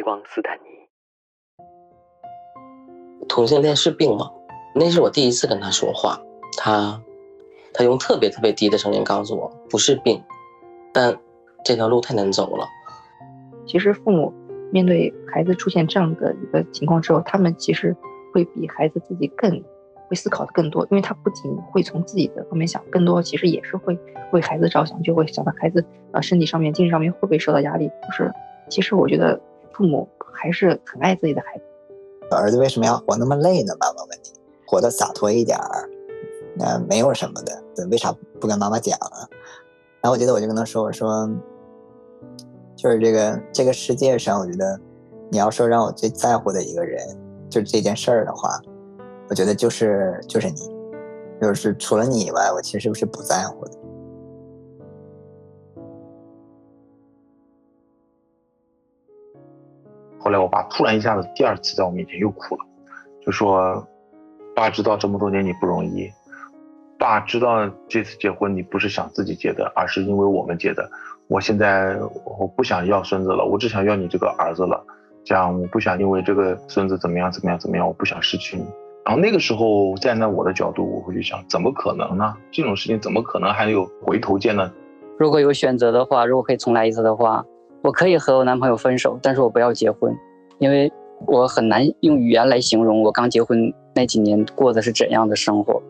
微光斯坦尼。同性恋是病吗？那是我第一次跟他说话，他，他用特别特别低的声音告诉我不是病，但这条路太难走了。其实父母面对孩子出现这样的一个情况之后，他们其实会比孩子自己更会思考的更多，因为他不仅会从自己的方面想，更多其实也是会为孩子着想，就会想到孩子呃身体上面、精神上面会不会受到压力。就是其实我觉得父母还是很爱自己的孩子。儿子为什么要活那么累呢？妈妈问你，活得洒脱一点儿，那没有什么的，对为啥不跟妈妈讲啊？然后我记得我就跟他说，我说，就是这个这个世界上，我觉得你要说让我最在乎的一个人，就是这件事儿的话，我觉得就是就是你，就是除了你以外，我其实是不在乎的。后来我爸突然一下子第二次在我面前又哭了，就说：“爸知道这么多年你不容易，爸知道这次结婚你不是想自己结的，而是因为我们结的。我现在我不想要孙子了，我只想要你这个儿子了。这样我不想因为这个孙子怎么样怎么样怎么样，我不想失去你。然后那个时候站在我的角度，我会去想，怎么可能呢？这种事情怎么可能还有回头见呢？如果有选择的话，如果可以重来一次的话。”我可以和我男朋友分手，但是我不要结婚，因为我很难用语言来形容我刚结婚那几年过的是怎样的生活。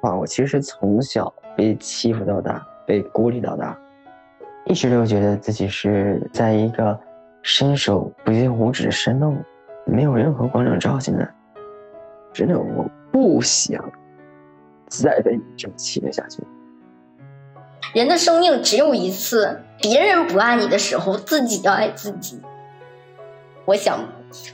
啊，我其实从小被欺负到大，被孤立到大，一直都觉得自己是在一个伸手不见五指的山洞，没有任何光亮照进来。真的，我不想再被你这么欺负下去。人的生命只有一次，别人不爱你的时候，自己要爱自己。我想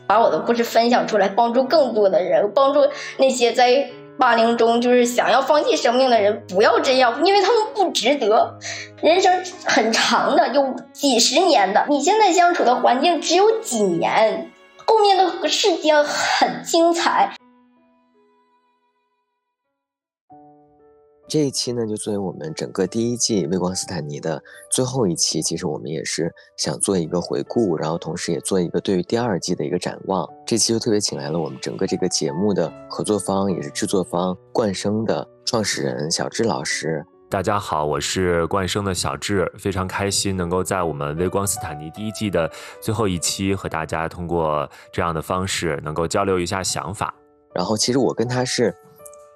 把我的故事分享出来，帮助更多的人，帮助那些在霸凌中就是想要放弃生命的人，不要这样，因为他们不值得。人生很长的，有几十年的，你现在相处的环境只有几年，后面的世界很精彩。这一期呢，就作为我们整个第一季《微光斯坦尼》的最后一期。其实我们也是想做一个回顾，然后同时也做一个对于第二季的一个展望。这期就特别请来了我们整个这个节目的合作方，也是制作方冠生的创始人小智老师。大家好，我是冠生的小智，非常开心能够在我们《微光斯坦尼》第一季的最后一期和大家通过这样的方式能够交流一下想法。然后，其实我跟他是。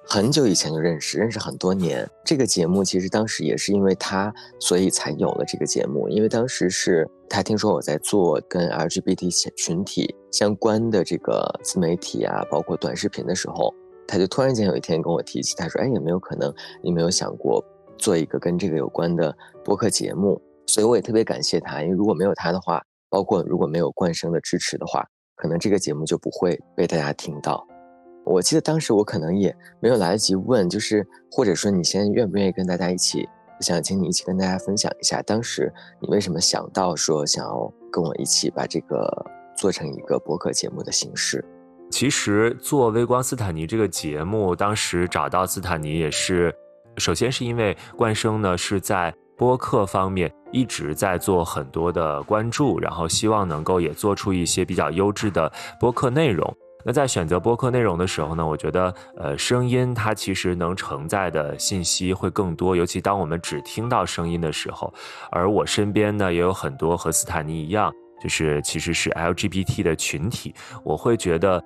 很久以前就认识，认识很多年。这个节目其实当时也是因为他，所以才有了这个节目。因为当时是他听说我在做跟 LGBT 群体相关的这个自媒体啊，包括短视频的时候，他就突然间有一天跟我提起，他说：“哎，有没有可能你没有想过做一个跟这个有关的播客节目？”所以我也特别感谢他，因为如果没有他的话，包括如果没有冠生的支持的话，可能这个节目就不会被大家听到。我记得当时我可能也没有来得及问，就是或者说你现在愿不愿意跟大家一起，想请你一起跟大家分享一下，当时你为什么想到说想要跟我一起把这个做成一个播客节目的形式？其实做微光斯坦尼这个节目，当时找到斯坦尼也是，首先是因为冠生呢是在播客方面一直在做很多的关注，然后希望能够也做出一些比较优质的播客内容。那在选择播客内容的时候呢，我觉得，呃，声音它其实能承载的信息会更多，尤其当我们只听到声音的时候。而我身边呢，也有很多和斯坦尼一样，就是其实是 LGBT 的群体。我会觉得，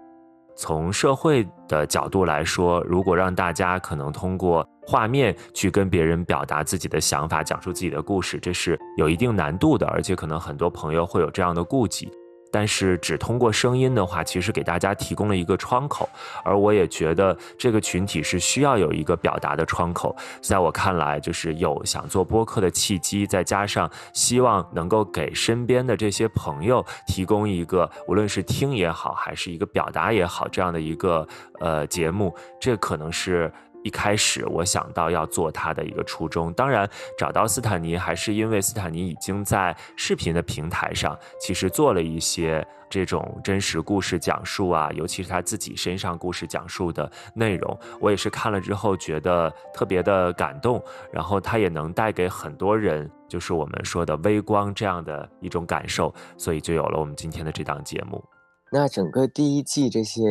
从社会的角度来说，如果让大家可能通过画面去跟别人表达自己的想法，讲述自己的故事，这是有一定难度的，而且可能很多朋友会有这样的顾忌。但是只通过声音的话，其实给大家提供了一个窗口，而我也觉得这个群体是需要有一个表达的窗口。在我看来，就是有想做播客的契机，再加上希望能够给身边的这些朋友提供一个，无论是听也好，还是一个表达也好，这样的一个呃节目，这可能是。一开始我想到要做他的一个初衷。当然，找到斯坦尼还是因为斯坦尼已经在视频的平台上其实做了一些这种真实故事讲述啊，尤其是他自己身上故事讲述的内容，我也是看了之后觉得特别的感动。然后他也能带给很多人，就是我们说的微光这样的一种感受，所以就有了我们今天的这档节目。那整个第一季这些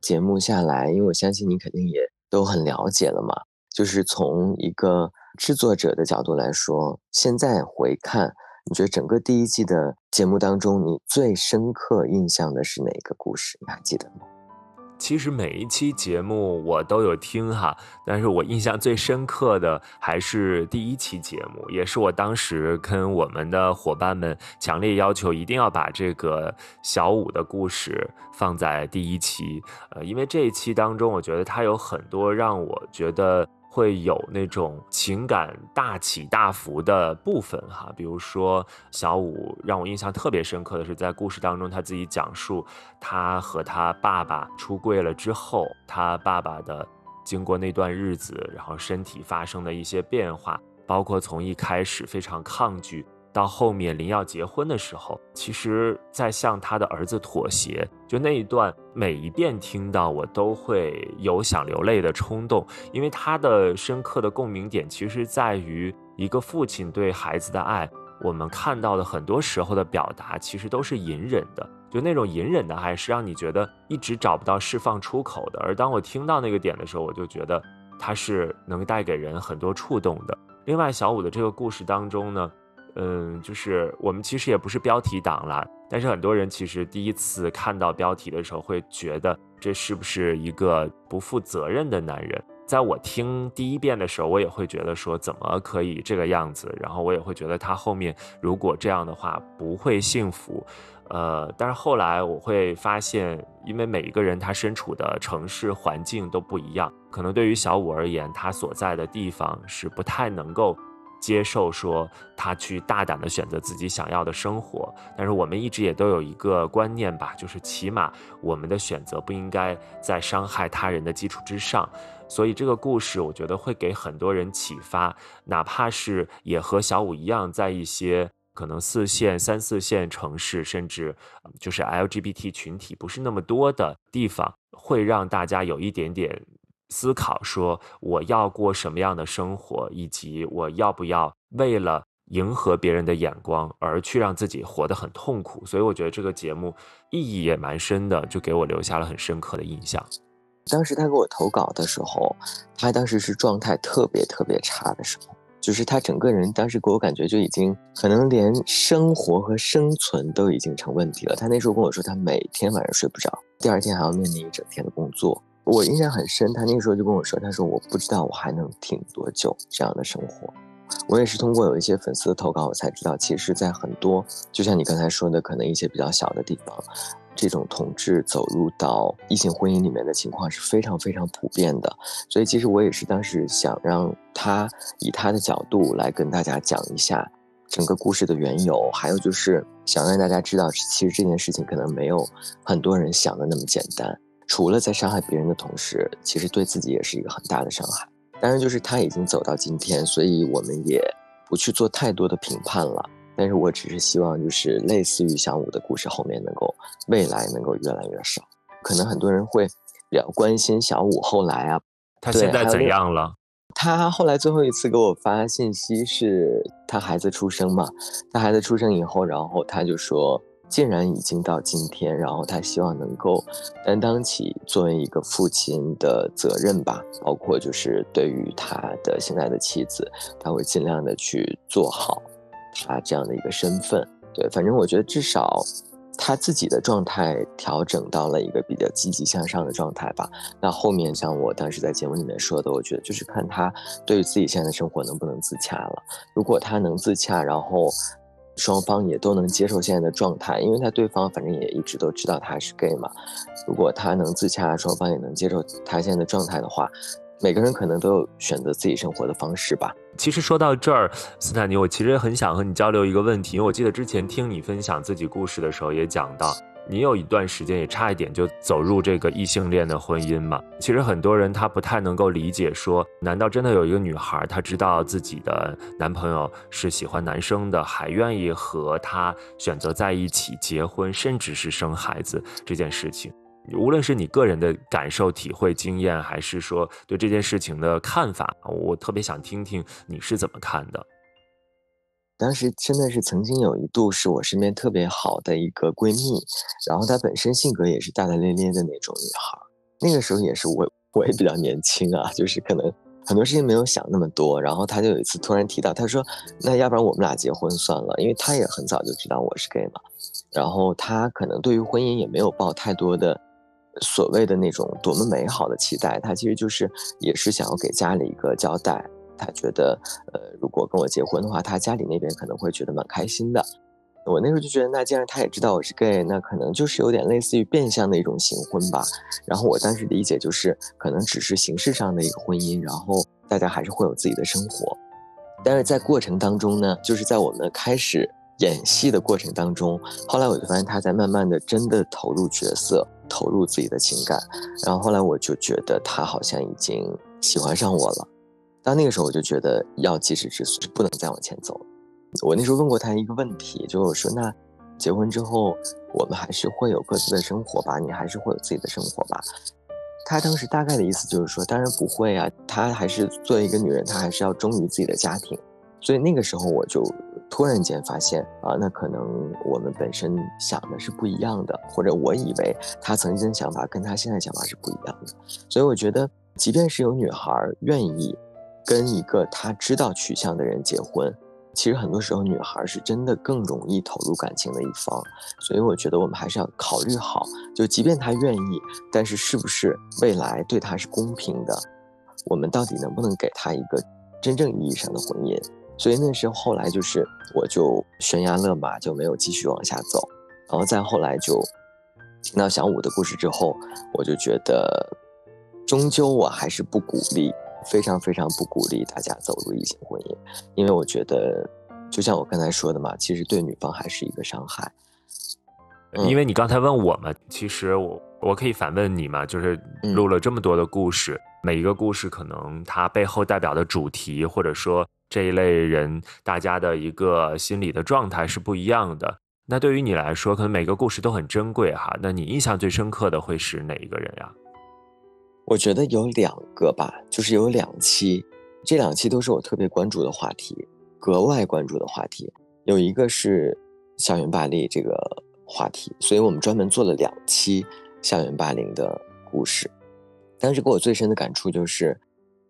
节目下来，因为我相信你肯定也。都很了解了嘛，就是从一个制作者的角度来说，现在回看，你觉得整个第一季的节目当中，你最深刻印象的是哪个故事？你还记得吗？其实每一期节目我都有听哈，但是我印象最深刻的还是第一期节目，也是我当时跟我们的伙伴们强烈要求一定要把这个小五的故事放在第一期，呃，因为这一期当中，我觉得它有很多让我觉得。会有那种情感大起大伏的部分哈，比如说小五让我印象特别深刻的是，在故事当中他自己讲述他和他爸爸出柜了之后，他爸爸的经过那段日子，然后身体发生的一些变化，包括从一开始非常抗拒。到后面临要结婚的时候，其实在向他的儿子妥协，就那一段，每一遍听到我都会有想流泪的冲动，因为他的深刻的共鸣点其实在于一个父亲对孩子的爱。我们看到的很多时候的表达，其实都是隐忍的，就那种隐忍的爱是让你觉得一直找不到释放出口的。而当我听到那个点的时候，我就觉得他是能带给人很多触动的。另外，小五的这个故事当中呢。嗯，就是我们其实也不是标题党了，但是很多人其实第一次看到标题的时候，会觉得这是不是一个不负责任的男人？在我听第一遍的时候，我也会觉得说怎么可以这个样子？然后我也会觉得他后面如果这样的话不会幸福。呃，但是后来我会发现，因为每一个人他身处的城市环境都不一样，可能对于小五而言，他所在的地方是不太能够。接受说他去大胆的选择自己想要的生活，但是我们一直也都有一个观念吧，就是起码我们的选择不应该在伤害他人的基础之上。所以这个故事我觉得会给很多人启发，哪怕是也和小五一样，在一些可能四线、三四线城市，甚至就是 LGBT 群体不是那么多的地方，会让大家有一点点。思考说我要过什么样的生活，以及我要不要为了迎合别人的眼光而去让自己活得很痛苦。所以我觉得这个节目意义也蛮深的，就给我留下了很深刻的印象。当时他给我投稿的时候，他当时是状态特别特别差的时候，就是他整个人当时给我感觉就已经可能连生活和生存都已经成问题了。他那时候跟我说，他每天晚上睡不着，第二天还要面临一整天的工作。我印象很深，他那个时候就跟我说：“他说我不知道我还能挺多久这样的生活。”我也是通过有一些粉丝的投稿，我才知道，其实，在很多就像你刚才说的，可能一些比较小的地方，这种同志走入到异性婚姻里面的情况是非常非常普遍的。所以，其实我也是当时想让他以他的角度来跟大家讲一下整个故事的缘由，还有就是想让大家知道，其实这件事情可能没有很多人想的那么简单。除了在伤害别人的同时，其实对自己也是一个很大的伤害。当然，就是他已经走到今天，所以我们也不去做太多的评判了。但是我只是希望，就是类似于小五的故事后面能够未来能够越来越少。可能很多人会比较关心小五后来啊，他现在怎样了？他后来最后一次给我发信息是他孩子出生嘛？他孩子出生以后，然后他就说。竟然已经到今天，然后他希望能够担当起作为一个父亲的责任吧，包括就是对于他的现在的妻子，他会尽量的去做好他这样的一个身份。对，反正我觉得至少他自己的状态调整到了一个比较积极向上的状态吧。那后面像我当时在节目里面说的，我觉得就是看他对于自己现在的生活能不能自洽了。如果他能自洽，然后。双方也都能接受现在的状态，因为他对方反正也一直都知道他是 gay 嘛。如果他能自洽，双方也能接受他现在的状态的话，每个人可能都有选择自己生活的方式吧。其实说到这儿，斯坦尼，我其实很想和你交流一个问题，因为我记得之前听你分享自己故事的时候也讲到，你有一段时间也差一点就走入这个异性恋的婚姻嘛？其实很多人他不太能够理解，说难道真的有一个女孩，她知道自己的男朋友是喜欢男生的，还愿意和他选择在一起结婚，甚至是生孩子这件事情？无论是你个人的感受、体会、经验，还是说对这件事情的看法，我特别想听听你是怎么看的。当时真的是曾经有一度是我身边特别好的一个闺蜜，然后她本身性格也是大大咧咧的那种女孩。那个时候也是我我也比较年轻啊，就是可能很多事情没有想那么多。然后她就有一次突然提到，她说：“那要不然我们俩结婚算了。”因为她也很早就知道我是 gay 嘛。然后她可能对于婚姻也没有抱太多的所谓的那种多么美好的期待，她其实就是也是想要给家里一个交代。他觉得，呃，如果跟我结婚的话，他家里那边可能会觉得蛮开心的。我那时候就觉得，那既然他也知道我是 gay，那可能就是有点类似于变相的一种行婚吧。然后我当时理解就是，可能只是形式上的一个婚姻，然后大家还是会有自己的生活。但是在过程当中呢，就是在我们开始演戏的过程当中，后来我就发现他在慢慢的真的投入角色，投入自己的情感。然后后来我就觉得他好像已经喜欢上我了。到那个时候，我就觉得要及时止损，不能再往前走了。我那时候问过他一个问题，就是我说：“那结婚之后，我们还是会有各自的生活吧？你还是会有自己的生活吧？”他当时大概的意思就是说：“当然不会啊，她还是作为一个女人，她还是要忠于自己的家庭。”所以那个时候，我就突然间发现啊，那可能我们本身想的是不一样的，或者我以为他曾经的想法跟他现在想法是不一样的。所以我觉得，即便是有女孩愿意。跟一个他知道取向的人结婚，其实很多时候女孩是真的更容易投入感情的一方，所以我觉得我们还是要考虑好，就即便他愿意，但是是不是未来对他是公平的，我们到底能不能给他一个真正意义上的婚姻？所以那时候后来就是我就悬崖勒马，就没有继续往下走，然后再后来就听到小五的故事之后，我就觉得终究我还是不鼓励。非常非常不鼓励大家走入异性婚姻，因为我觉得，就像我刚才说的嘛，其实对女方还是一个伤害。因为你刚才问我嘛，其实我我可以反问你嘛，就是录了这么多的故事，每一个故事可能它背后代表的主题，或者说这一类人大家的一个心理的状态是不一样的。那对于你来说，可能每个故事都很珍贵哈。那你印象最深刻的会是哪一个人呀？我觉得有两个吧，就是有两期，这两期都是我特别关注的话题，格外关注的话题。有一个是校园霸凌这个话题，所以我们专门做了两期校园霸凌的故事。当时给我最深的感触就是，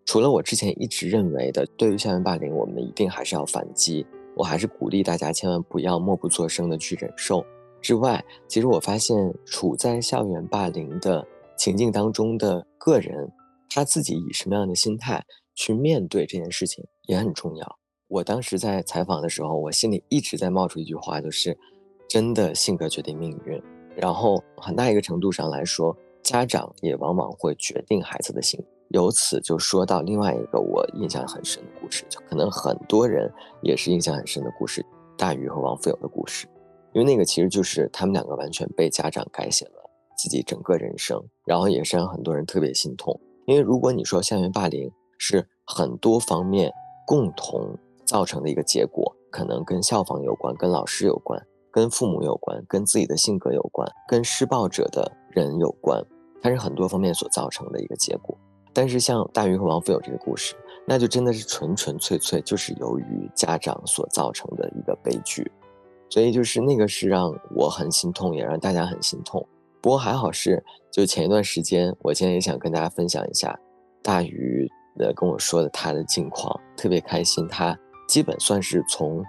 除了我之前一直认为的，对于校园霸凌，我们一定还是要反击，我还是鼓励大家千万不要默不作声的去忍受之外，其实我发现处在校园霸凌的。情境当中的个人，他自己以什么样的心态去面对这件事情也很重要。我当时在采访的时候，我心里一直在冒出一句话，就是“真的性格决定命运”。然后很大一个程度上来说，家长也往往会决定孩子的性格。由此就说到另外一个我印象很深的故事，就可能很多人也是印象很深的故事——大鱼和王富有的故事。因为那个其实就是他们两个完全被家长改写了。自己整个人生，然后也是让很多人特别心痛。因为如果你说校园霸凌是很多方面共同造成的一个结果，可能跟校方有关，跟老师有关，跟父母有关，跟自己的性格有关，跟施暴者的人有关，它是很多方面所造成的一个结果。但是像大鱼和王富有这个故事，那就真的是纯纯粹粹就是由于家长所造成的一个悲剧，所以就是那个是让我很心痛，也让大家很心痛。不过还好是，就前一段时间，我今天也想跟大家分享一下大鱼的跟我说的他的近况，特别开心。他基本算是从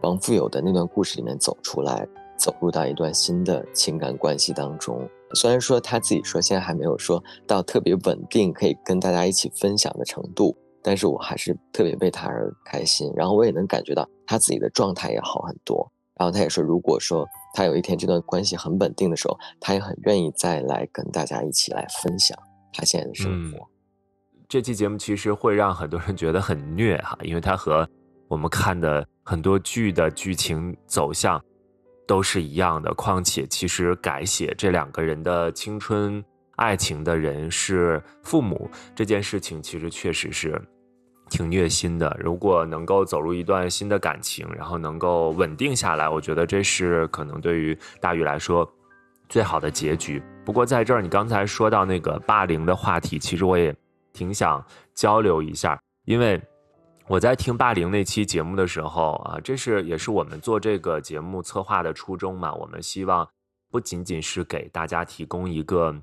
王富有的那段故事里面走出来，走入到一段新的情感关系当中。虽然说他自己说现在还没有说到特别稳定，可以跟大家一起分享的程度，但是我还是特别为他而开心。然后我也能感觉到他自己的状态也好很多。然后他也说，如果说。他有一天这段关系很稳定的时候，他也很愿意再来跟大家一起来分享他现在的生活。这期节目其实会让很多人觉得很虐哈，因为它和我们看的很多剧的剧情走向都是一样的。况且，其实改写这两个人的青春爱情的人是父母，这件事情其实确实是挺虐心的。如果能够走入一段新的感情，然后能够稳定下来，我觉得这是可能对于大宇来说最好的结局。不过，在这儿，你刚才说到那个霸凌的话题，其实我也挺想交流一下，因为。我在听霸凌那期节目的时候啊，这是也是我们做这个节目策划的初衷嘛。我们希望不仅仅是给大家提供一个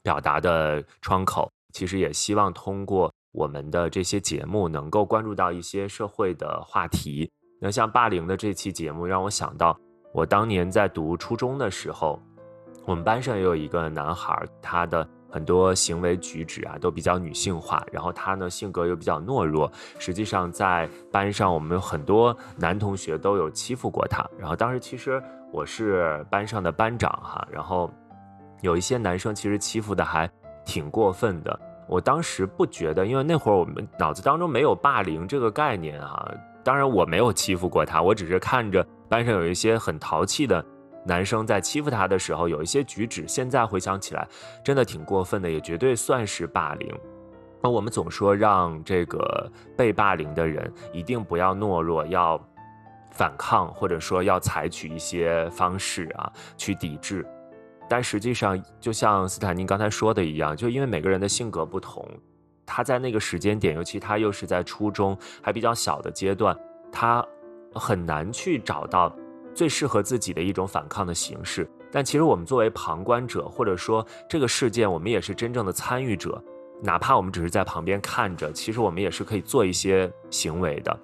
表达的窗口，其实也希望通过我们的这些节目，能够关注到一些社会的话题。那像霸凌的这期节目，让我想到我当年在读初中的时候，我们班上也有一个男孩，他的。很多行为举止啊都比较女性化，然后他呢性格又比较懦弱。实际上在班上，我们有很多男同学都有欺负过他。然后当时其实我是班上的班长哈，然后有一些男生其实欺负的还挺过分的。我当时不觉得，因为那会儿我们脑子当中没有霸凌这个概念啊。当然我没有欺负过他，我只是看着班上有一些很淘气的。男生在欺负他的时候有一些举止，现在回想起来真的挺过分的，也绝对算是霸凌。那我们总说让这个被霸凌的人一定不要懦弱，要反抗，或者说要采取一些方式啊去抵制。但实际上，就像斯坦尼刚才说的一样，就因为每个人的性格不同，他在那个时间点，尤其他又是在初中还比较小的阶段，他很难去找到。最适合自己的一种反抗的形式，但其实我们作为旁观者，或者说这个事件，我们也是真正的参与者，哪怕我们只是在旁边看着，其实我们也是可以做一些行为的。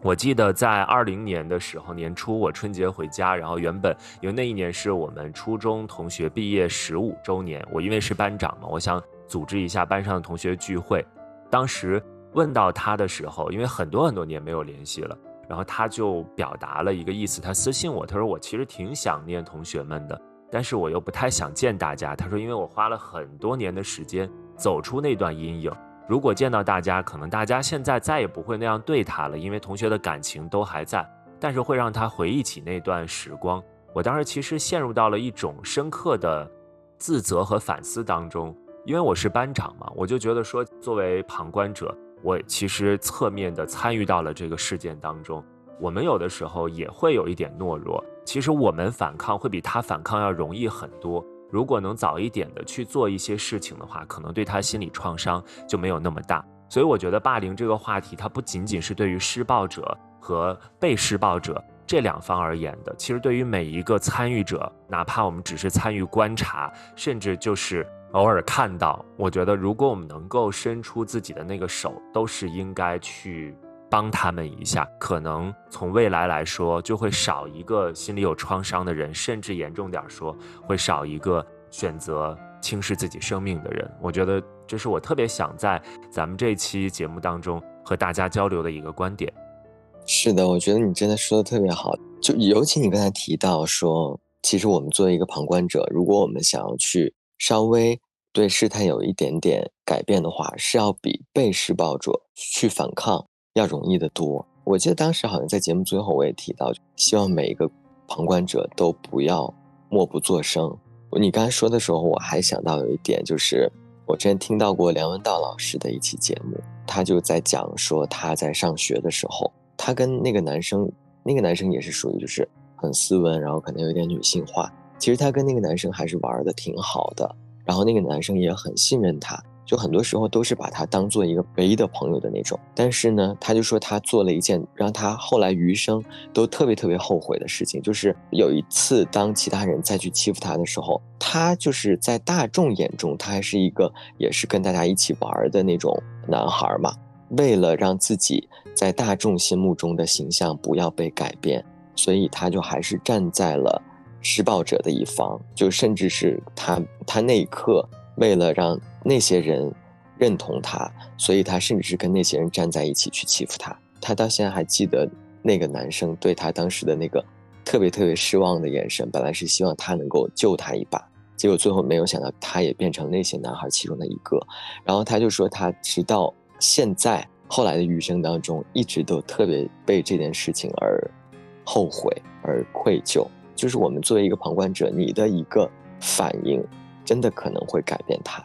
我记得在二零年的时候年初，我春节回家，然后原本因为那一年是我们初中同学毕业十五周年，我因为是班长嘛，我想组织一下班上的同学聚会。当时问到他的时候，因为很多很多年没有联系了。然后他就表达了一个意思，他私信我，他说我其实挺想念同学们的，但是我又不太想见大家。他说，因为我花了很多年的时间走出那段阴影，如果见到大家，可能大家现在再也不会那样对他了，因为同学的感情都还在，但是会让他回忆起那段时光。我当时其实陷入到了一种深刻的自责和反思当中，因为我是班长嘛，我就觉得说，作为旁观者。我其实侧面的参与到了这个事件当中，我们有的时候也会有一点懦弱。其实我们反抗会比他反抗要容易很多。如果能早一点的去做一些事情的话，可能对他心理创伤就没有那么大。所以我觉得霸凌这个话题，它不仅仅是对于施暴者和被施暴者这两方而言的，其实对于每一个参与者，哪怕我们只是参与观察，甚至就是。偶尔看到，我觉得如果我们能够伸出自己的那个手，都是应该去帮他们一下。可能从未来来说，就会少一个心里有创伤的人，甚至严重点说，会少一个选择轻视自己生命的人。我觉得这是我特别想在咱们这期节目当中和大家交流的一个观点。是的，我觉得你真的说的特别好。就尤其你刚才提到说，其实我们作为一个旁观者，如果我们想要去。稍微对事态有一点点改变的话，是要比被施暴者去反抗要容易得多。我记得当时好像在节目最后我也提到，希望每一个旁观者都不要默不作声。你刚才说的时候，我还想到有一点，就是我之前听到过梁文道老师的一期节目，他就在讲说他在上学的时候，他跟那个男生，那个男生也是属于就是很斯文，然后可能有点女性化。其实他跟那个男生还是玩的挺好的，然后那个男生也很信任他，就很多时候都是把他当做一个唯一的朋友的那种。但是呢，他就说他做了一件让他后来余生都特别特别后悔的事情，就是有一次当其他人再去欺负他的时候，他就是在大众眼中他还是一个也是跟大家一起玩的那种男孩嘛。为了让自己在大众心目中的形象不要被改变，所以他就还是站在了。施暴者的一方，就甚至是他，他那一刻为了让那些人认同他，所以他甚至是跟那些人站在一起去欺负他。他到现在还记得那个男生对他当时的那个特别特别失望的眼神。本来是希望他能够救他一把，结果最后没有想到他也变成那些男孩其中的一个。然后他就说，他直到现在后来的余生当中，一直都特别被这件事情而后悔而愧疚。就是我们作为一个旁观者，你的一个反应，真的可能会改变他。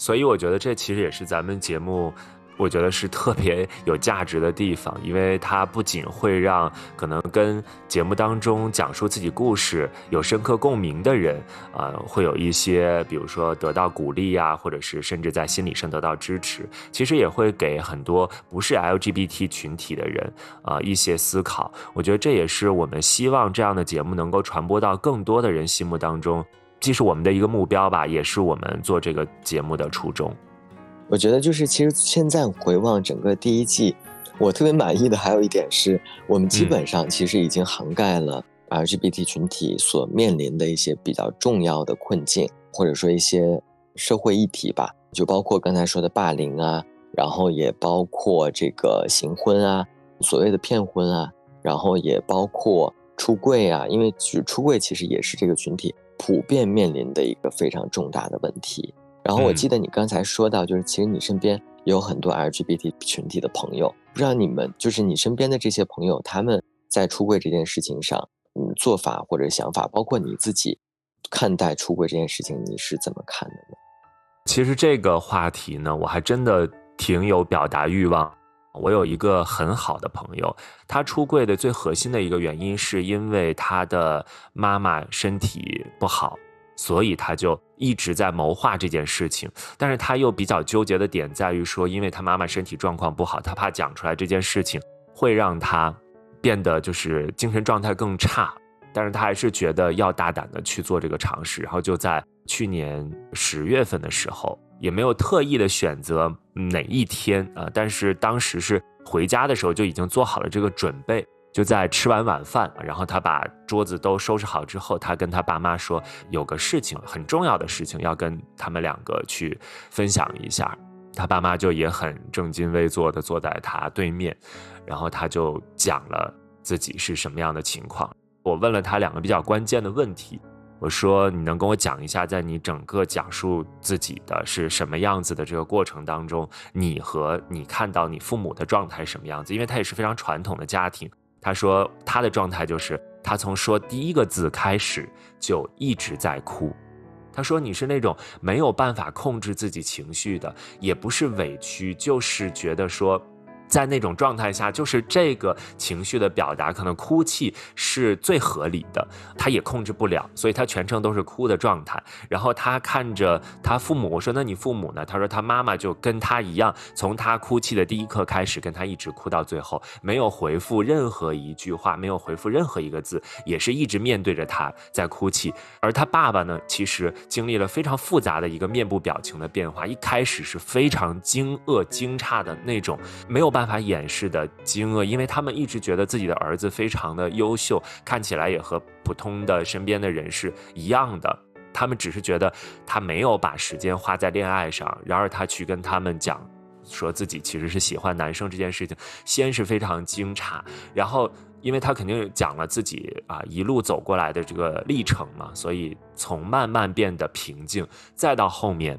所以我觉得这其实也是咱们节目。我觉得是特别有价值的地方，因为它不仅会让可能跟节目当中讲述自己故事有深刻共鸣的人，呃，会有一些，比如说得到鼓励呀，或者是甚至在心理上得到支持。其实也会给很多不是 LGBT 群体的人，啊，一些思考。我觉得这也是我们希望这样的节目能够传播到更多的人心目当中，既是我们的一个目标吧，也是我们做这个节目的初衷。我觉得就是，其实现在回望整个第一季，我特别满意的还有一点是，我们基本上其实已经涵盖了 LGBT 群体所面临的一些比较重要的困境，或者说一些社会议题吧，就包括刚才说的霸凌啊，然后也包括这个行婚啊，所谓的骗婚啊，然后也包括出柜啊，因为出柜其实也是这个群体普遍面临的一个非常重大的问题。然后我记得你刚才说到，就是其实你身边有很多 LGBT 群体的朋友，不知道你们就是你身边的这些朋友，他们在出柜这件事情上，嗯，做法或者想法，包括你自己看待出柜这件事情，你是怎么看的呢？其实这个话题呢，我还真的挺有表达欲望。我有一个很好的朋友，他出柜的最核心的一个原因，是因为他的妈妈身体不好。所以他就一直在谋划这件事情，但是他又比较纠结的点在于说，因为他妈妈身体状况不好，他怕讲出来这件事情会让他变得就是精神状态更差，但是他还是觉得要大胆的去做这个尝试，然后就在去年十月份的时候，也没有特意的选择哪一天啊，但是当时是回家的时候就已经做好了这个准备。就在吃完晚饭，然后他把桌子都收拾好之后，他跟他爸妈说，有个事情很重要的事情要跟他们两个去分享一下。他爸妈就也很正襟危坐的坐在他对面，然后他就讲了自己是什么样的情况。我问了他两个比较关键的问题，我说你能跟我讲一下，在你整个讲述自己的是什么样子的这个过程当中，你和你看到你父母的状态什么样子？因为他也是非常传统的家庭。他说他的状态就是，他从说第一个字开始就一直在哭。他说你是那种没有办法控制自己情绪的，也不是委屈，就是觉得说。在那种状态下，就是这个情绪的表达，可能哭泣是最合理的，他也控制不了，所以他全程都是哭的状态。然后他看着他父母，我说：“那你父母呢？”他说：“他妈妈就跟他一样，从他哭泣的第一刻开始，跟他一直哭到最后，没有回复任何一句话，没有回复任何一个字，也是一直面对着他在哭泣。而他爸爸呢，其实经历了非常复杂的一个面部表情的变化，一开始是非常惊愕、惊诧的那种，没有办。办法掩饰的惊愕，因为他们一直觉得自己的儿子非常的优秀，看起来也和普通的身边的人是一样的。他们只是觉得他没有把时间花在恋爱上。然而他去跟他们讲，说自己其实是喜欢男生这件事情，先是非常惊诧，然后因为他肯定讲了自己啊一路走过来的这个历程嘛，所以从慢慢变得平静，再到后面。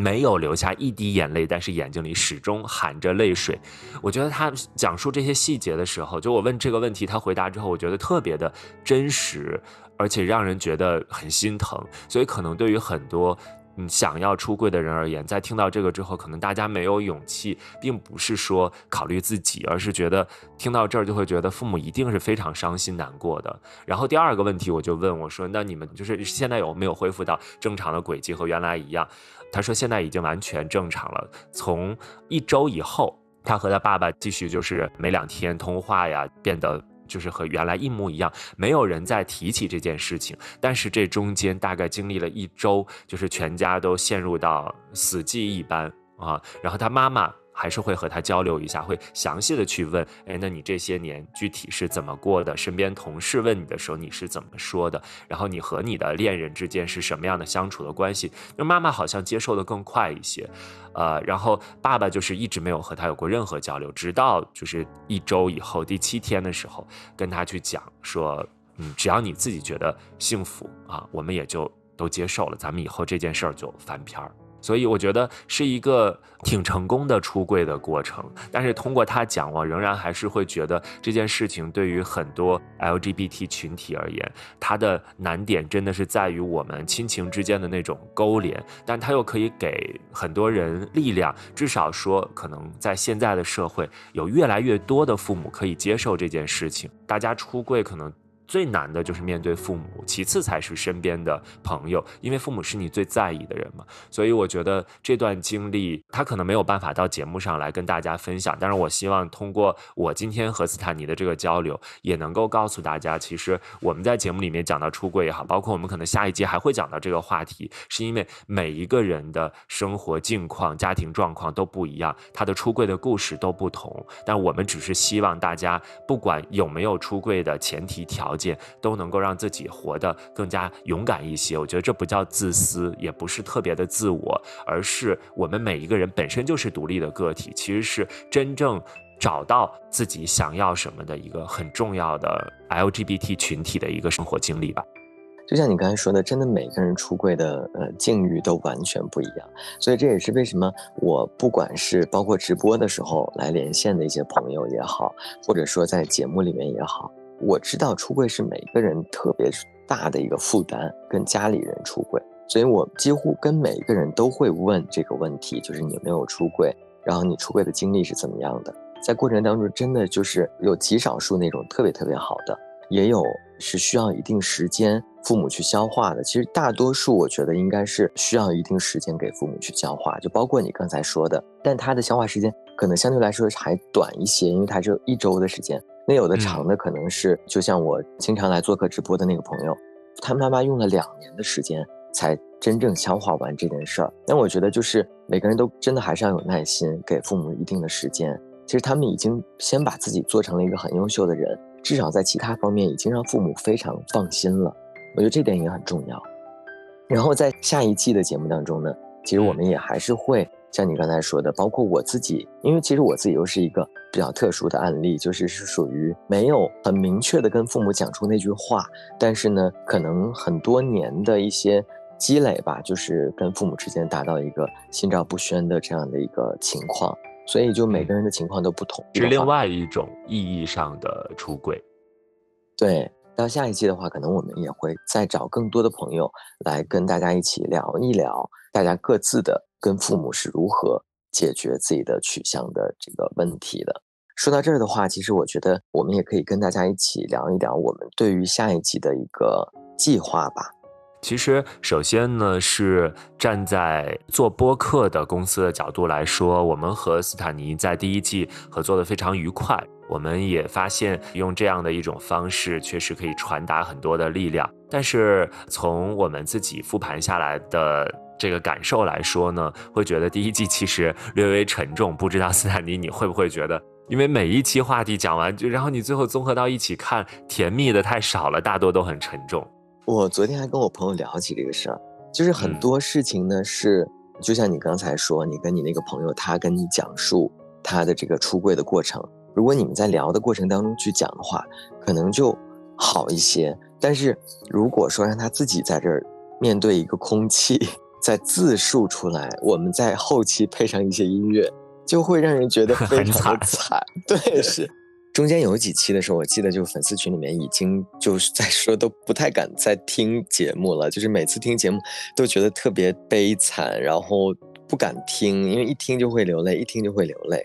没有流下一滴眼泪，但是眼睛里始终含着泪水。我觉得他讲述这些细节的时候，就我问这个问题，他回答之后，我觉得特别的真实，而且让人觉得很心疼。所以可能对于很多嗯想要出柜的人而言，在听到这个之后，可能大家没有勇气，并不是说考虑自己，而是觉得听到这儿就会觉得父母一定是非常伤心难过的。然后第二个问题，我就问我说：“那你们就是现在有没有恢复到正常的轨迹和原来一样？”他说：“现在已经完全正常了。从一周以后，他和他爸爸继续就是每两天通话呀，变得就是和原来一模一样，没有人再提起这件事情。但是这中间大概经历了一周，就是全家都陷入到死寂一般啊。然后他妈妈。”还是会和他交流一下，会详细的去问，哎，那你这些年具体是怎么过的？身边同事问你的时候，你是怎么说的？然后你和你的恋人之间是什么样的相处的关系？那妈妈好像接受的更快一些，呃，然后爸爸就是一直没有和他有过任何交流，直到就是一周以后第七天的时候，跟他去讲说，嗯，只要你自己觉得幸福啊，我们也就都接受了，咱们以后这件事儿就翻篇儿。所以我觉得是一个挺成功的出柜的过程。但是通过他讲，我仍然还是会觉得这件事情对于很多 LGBT 群体而言，它的难点真的是在于我们亲情之间的那种勾连，但它又可以给很多人力量。至少说，可能在现在的社会，有越来越多的父母可以接受这件事情，大家出柜可能。最难的就是面对父母，其次才是身边的朋友，因为父母是你最在意的人嘛。所以我觉得这段经历，他可能没有办法到节目上来跟大家分享，但是我希望通过我今天和斯坦尼的这个交流，也能够告诉大家，其实我们在节目里面讲到出柜也好，包括我们可能下一集还会讲到这个话题，是因为每一个人的生活境况、家庭状况都不一样，他的出柜的故事都不同。但我们只是希望大家，不管有没有出柜的前提条件。都能够让自己活得更加勇敢一些。我觉得这不叫自私，也不是特别的自我，而是我们每一个人本身就是独立的个体，其实是真正找到自己想要什么的一个很重要的 LGBT 群体的一个生活经历吧。就像你刚才说的，真的每个人出柜的呃境遇都完全不一样，所以这也是为什么我不管是包括直播的时候来连线的一些朋友也好，或者说在节目里面也好。我知道出柜是每个人特别大的一个负担，跟家里人出柜，所以我几乎跟每一个人都会问这个问题，就是你没有出柜，然后你出柜的经历是怎么样的。在过程当中，真的就是有极少数那种特别特别好的，也有是需要一定时间父母去消化的。其实大多数我觉得应该是需要一定时间给父母去消化，就包括你刚才说的，但他的消化时间可能相对来说还短一些，因为他只有一周的时间。那有的长的可能是，就像我经常来做客直播的那个朋友，他妈妈用了两年的时间才真正消化完这件事儿。那我觉得就是每个人都真的还是要有耐心，给父母一定的时间。其实他们已经先把自己做成了一个很优秀的人，至少在其他方面已经让父母非常放心了。我觉得这点也很重要。然后在下一季的节目当中呢，其实我们也还是会。像你刚才说的，包括我自己，因为其实我自己又是一个比较特殊的案例，就是是属于没有很明确的跟父母讲出那句话，但是呢，可能很多年的一些积累吧，就是跟父母之间达到一个心照不宣的这样的一个情况，所以就每个人的情况都不同，是另外一种意义上的出轨。对，到下一季的话，可能我们也会再找更多的朋友来跟大家一起聊一聊，大家各自的。跟父母是如何解决自己的取向的这个问题的？说到这儿的话，其实我觉得我们也可以跟大家一起聊一聊我们对于下一季的一个计划吧。其实，首先呢，是站在做播客的公司的角度来说，我们和斯坦尼在第一季合作的非常愉快。我们也发现，用这样的一种方式，确实可以传达很多的力量。但是，从我们自己复盘下来的。这个感受来说呢，会觉得第一季其实略微沉重。不知道斯坦尼你会不会觉得，因为每一期话题讲完，就然后你最后综合到一起看，甜蜜的太少了，大多都很沉重。我昨天还跟我朋友聊起这个事儿，就是很多事情呢是，就像你刚才说，你跟你那个朋友他跟你讲述他的这个出柜的过程，如果你们在聊的过程当中去讲的话，可能就好一些。但是如果说让他自己在这儿面对一个空气。再自述出来，我们在后期配上一些音乐，就会让人觉得 非常的惨。对，是。中间有几期的时候，我记得就粉丝群里面已经就是在说，都不太敢再听节目了。就是每次听节目都觉得特别悲惨，然后不敢听，因为一听就会流泪，一听就会流泪。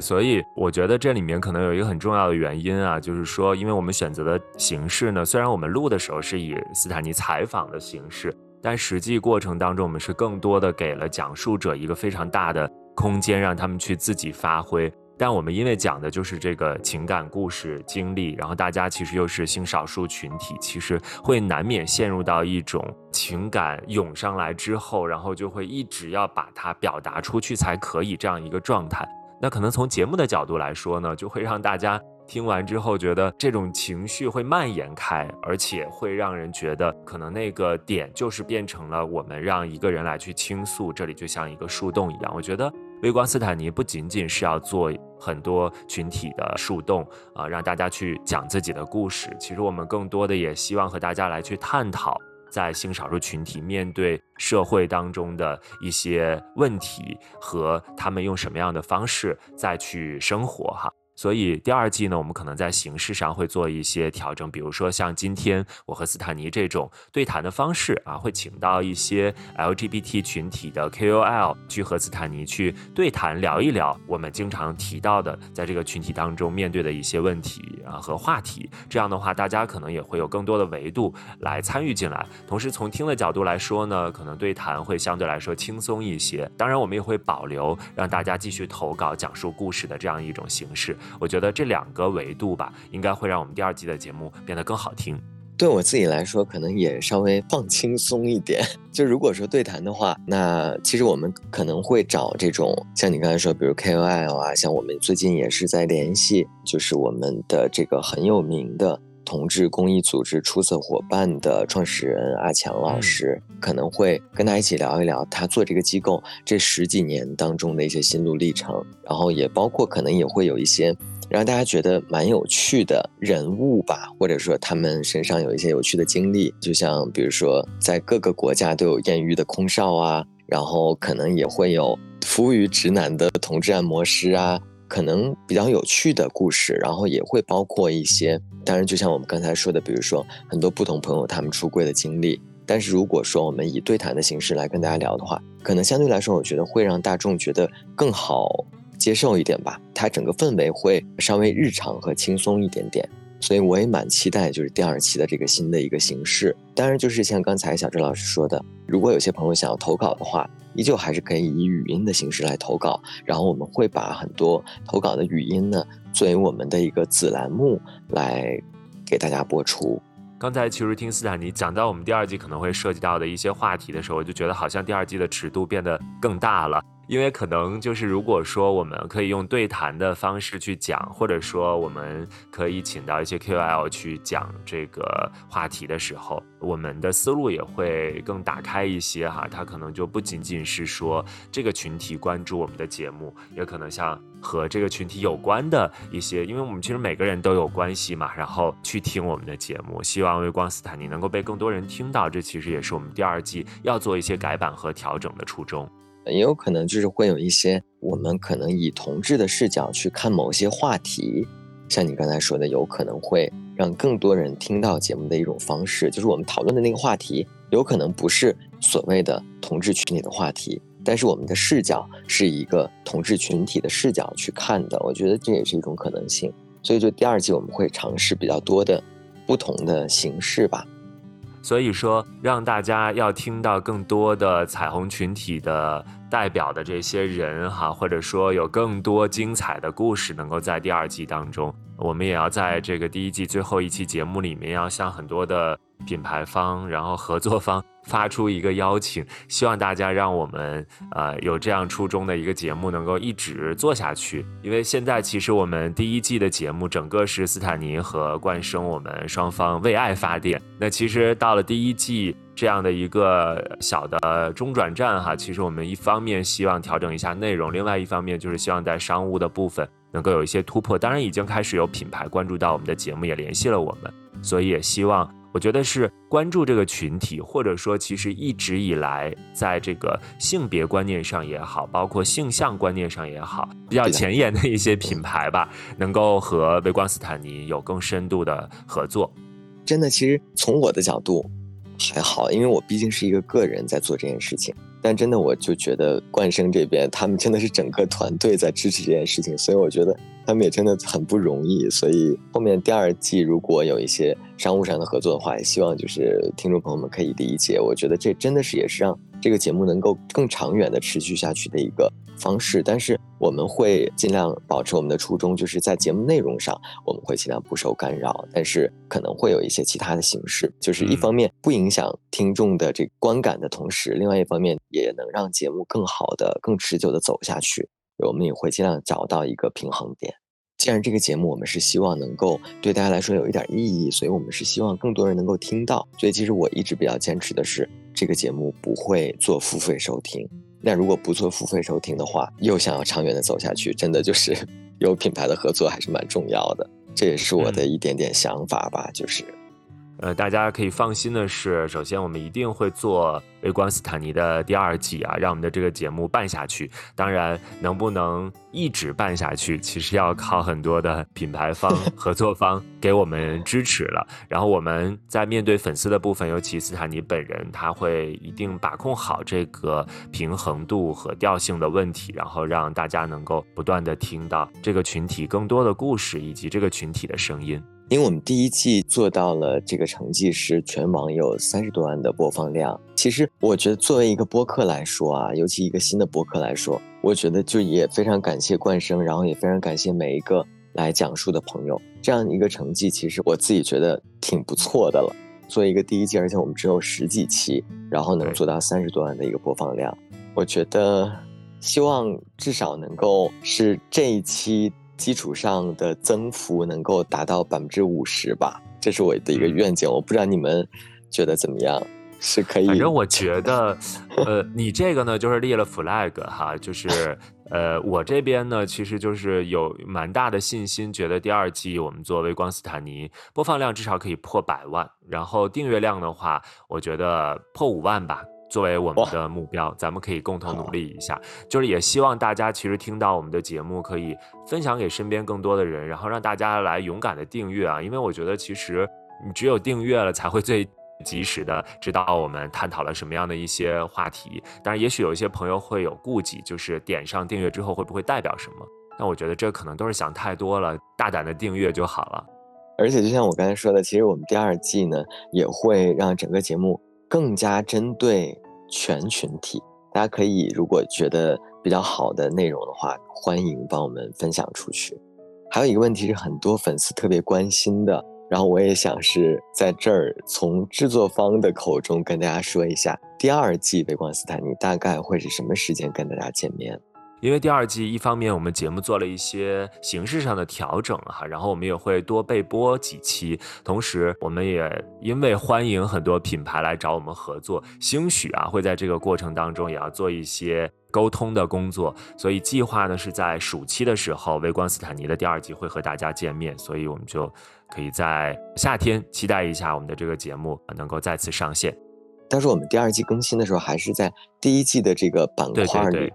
所以我觉得这里面可能有一个很重要的原因啊，就是说，因为我们选择的形式呢，虽然我们录的时候是以斯坦尼采访的形式。但实际过程当中，我们是更多的给了讲述者一个非常大的空间，让他们去自己发挥。但我们因为讲的就是这个情感故事经历，然后大家其实又是性少数群体，其实会难免陷入到一种情感涌上来之后，然后就会一直要把它表达出去才可以这样一个状态。那可能从节目的角度来说呢，就会让大家。听完之后，觉得这种情绪会蔓延开，而且会让人觉得，可能那个点就是变成了我们让一个人来去倾诉，这里就像一个树洞一样。我觉得微光斯坦尼不仅仅是要做很多群体的树洞啊，让大家去讲自己的故事，其实我们更多的也希望和大家来去探讨，在性少数群体面对社会当中的一些问题和他们用什么样的方式再去生活哈。所以第二季呢，我们可能在形式上会做一些调整，比如说像今天我和斯坦尼这种对谈的方式啊，会请到一些 LGBT 群体的 KOL 去和斯坦尼去对谈，聊一聊我们经常提到的在这个群体当中面对的一些问题啊和话题。这样的话，大家可能也会有更多的维度来参与进来。同时，从听的角度来说呢，可能对谈会相对来说轻松一些。当然，我们也会保留让大家继续投稿、讲述故事的这样一种形式。我觉得这两个维度吧，应该会让我们第二季的节目变得更好听。对我自己来说，可能也稍微放轻松一点。就如果说对谈的话，那其实我们可能会找这种像你刚才说，比如 KOL 啊，像我们最近也是在联系，就是我们的这个很有名的。同志公益组织出色伙伴的创始人阿强老师可能会跟他一起聊一聊他做这个机构这十几年当中的一些心路历程，然后也包括可能也会有一些让大家觉得蛮有趣的人物吧，或者说他们身上有一些有趣的经历，就像比如说在各个国家都有艳遇的空少啊，然后可能也会有服务于直男的同志按摩师啊。可能比较有趣的故事，然后也会包括一些，当然就像我们刚才说的，比如说很多不同朋友他们出柜的经历。但是如果说我们以对谈的形式来跟大家聊的话，可能相对来说，我觉得会让大众觉得更好接受一点吧。它整个氛围会稍微日常和轻松一点点，所以我也蛮期待就是第二期的这个新的一个形式。当然就是像刚才小郑老师说的，如果有些朋友想要投稿的话。依旧还是可以以语音的形式来投稿，然后我们会把很多投稿的语音呢，作为我们的一个子栏目来给大家播出。刚才其实听斯坦尼讲到我们第二季可能会涉及到的一些话题的时候，我就觉得好像第二季的尺度变得更大了。因为可能就是，如果说我们可以用对谈的方式去讲，或者说我们可以请到一些 KOL 去讲这个话题的时候，我们的思路也会更打开一些哈。它可能就不仅仅是说这个群体关注我们的节目，也可能像和这个群体有关的一些，因为我们其实每个人都有关系嘛，然后去听我们的节目。希望微光斯坦尼能够被更多人听到，这其实也是我们第二季要做一些改版和调整的初衷。也有可能就是会有一些我们可能以同志的视角去看某些话题，像你刚才说的，有可能会让更多人听到节目的一种方式，就是我们讨论的那个话题，有可能不是所谓的同志群体的话题，但是我们的视角是一个同志群体的视角去看的，我觉得这也是一种可能性。所以就第二季我们会尝试比较多的不同的形式吧。所以说，让大家要听到更多的彩虹群体的代表的这些人哈，或者说有更多精彩的故事能够在第二季当中，我们也要在这个第一季最后一期节目里面，要向很多的品牌方，然后合作方。发出一个邀请，希望大家让我们呃有这样初衷的一个节目能够一直做下去。因为现在其实我们第一季的节目整个是斯坦尼和冠生我们双方为爱发电。那其实到了第一季这样的一个小的中转站哈，其实我们一方面希望调整一下内容，另外一方面就是希望在商务的部分能够有一些突破。当然已经开始有品牌关注到我们的节目，也联系了我们，所以也希望。我觉得是关注这个群体，或者说其实一直以来在这个性别观念上也好，包括性向观念上也好，比较前沿的一些品牌吧，能够和维光斯坦尼有更深度的合作。真的，其实从我的角度还好，因为我毕竟是一个个人在做这件事情。但真的，我就觉得冠生这边他们真的是整个团队在支持这件事情，所以我觉得他们也真的很不容易。所以后面第二季如果有一些商务上的合作的话，也希望就是听众朋友们可以理解。我觉得这真的是也是让这个节目能够更长远的持续下去的一个。方式，但是我们会尽量保持我们的初衷，就是在节目内容上，我们会尽量不受干扰，但是可能会有一些其他的形式，就是一方面不影响听众的这观感的同时，另外一方面也能让节目更好的、更持久的走下去。我们也会尽量找到一个平衡点。既然这个节目我们是希望能够对大家来说有一点意义，所以我们是希望更多人能够听到。所以其实我一直比较坚持的是，这个节目不会做付费收听。那如果不做付费收听的话，又想要长远的走下去，真的就是 有品牌的合作还是蛮重要的。这也是我的一点点想法吧，就是。呃，大家可以放心的是，首先我们一定会做《微观斯坦尼》的第二季啊，让我们的这个节目办下去。当然，能不能一直办下去，其实要靠很多的品牌方、合作方给我们支持了。然后我们在面对粉丝的部分，尤其斯坦尼本人，他会一定把控好这个平衡度和调性的问题，然后让大家能够不断的听到这个群体更多的故事以及这个群体的声音。因为我们第一季做到了这个成绩是全网有三十多万的播放量。其实我觉得作为一个播客来说啊，尤其一个新的播客来说，我觉得就也非常感谢冠生，然后也非常感谢每一个来讲述的朋友。这样一个成绩，其实我自己觉得挺不错的了。作为一个第一季，而且我们只有十几期，然后能做到三十多万的一个播放量，我觉得希望至少能够是这一期。基础上的增幅能够达到百分之五十吧，这是我的一个愿景。我不知道你们觉得怎么样？是可以？反正我觉得，呃，你这个呢就是立了 flag 哈，就是呃，我这边呢其实就是有蛮大的信心，觉得第二季我们做微光斯坦尼播放量至少可以破百万，然后订阅量的话，我觉得破五万吧。作为我们的目标，咱们可以共同努力一下。就是也希望大家其实听到我们的节目，可以分享给身边更多的人，然后让大家来勇敢的订阅啊！因为我觉得其实你只有订阅了，才会最及时的知道我们探讨了什么样的一些话题。当然，也许有一些朋友会有顾忌，就是点上订阅之后会不会代表什么？但我觉得这可能都是想太多了，大胆的订阅就好了。而且就像我刚才说的，其实我们第二季呢，也会让整个节目更加针对。全群体，大家可以如果觉得比较好的内容的话，欢迎帮我们分享出去。还有一个问题是很多粉丝特别关心的，然后我也想是在这儿从制作方的口中跟大家说一下，第二季《微光斯坦你》大概会是什么时间跟大家见面？因为第二季一方面我们节目做了一些形式上的调整哈，然后我们也会多备播几期，同时我们也因为欢迎很多品牌来找我们合作，兴许啊会在这个过程当中也要做一些沟通的工作，所以计划呢是在暑期的时候，微光斯坦尼的第二季会和大家见面，所以我们就可以在夏天期待一下我们的这个节目能够再次上线。但是我们第二季更新的时候还是在第一季的这个板块里。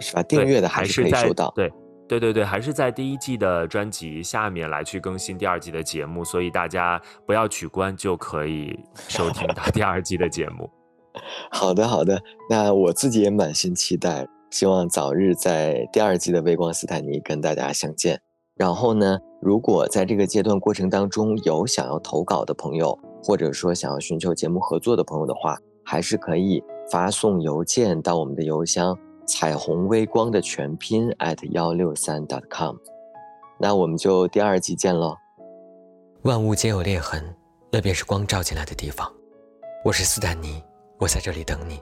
是吧？订阅的还是可以收到。对，对对对，还是在第一季的专辑下面来去更新第二季的节目，所以大家不要取关就可以收听到第二季的节目。好的，好的，那我自己也满心期待，希望早日在第二季的微光斯坦尼跟大家相见。然后呢，如果在这个阶段过程当中有想要投稿的朋友，或者说想要寻求节目合作的朋友的话，还是可以发送邮件到我们的邮箱。彩虹微光的全拼 at 幺六三 dot com，那我们就第二季见喽。万物皆有裂痕，那便是光照进来的地方。我是斯坦尼，我在这里等你。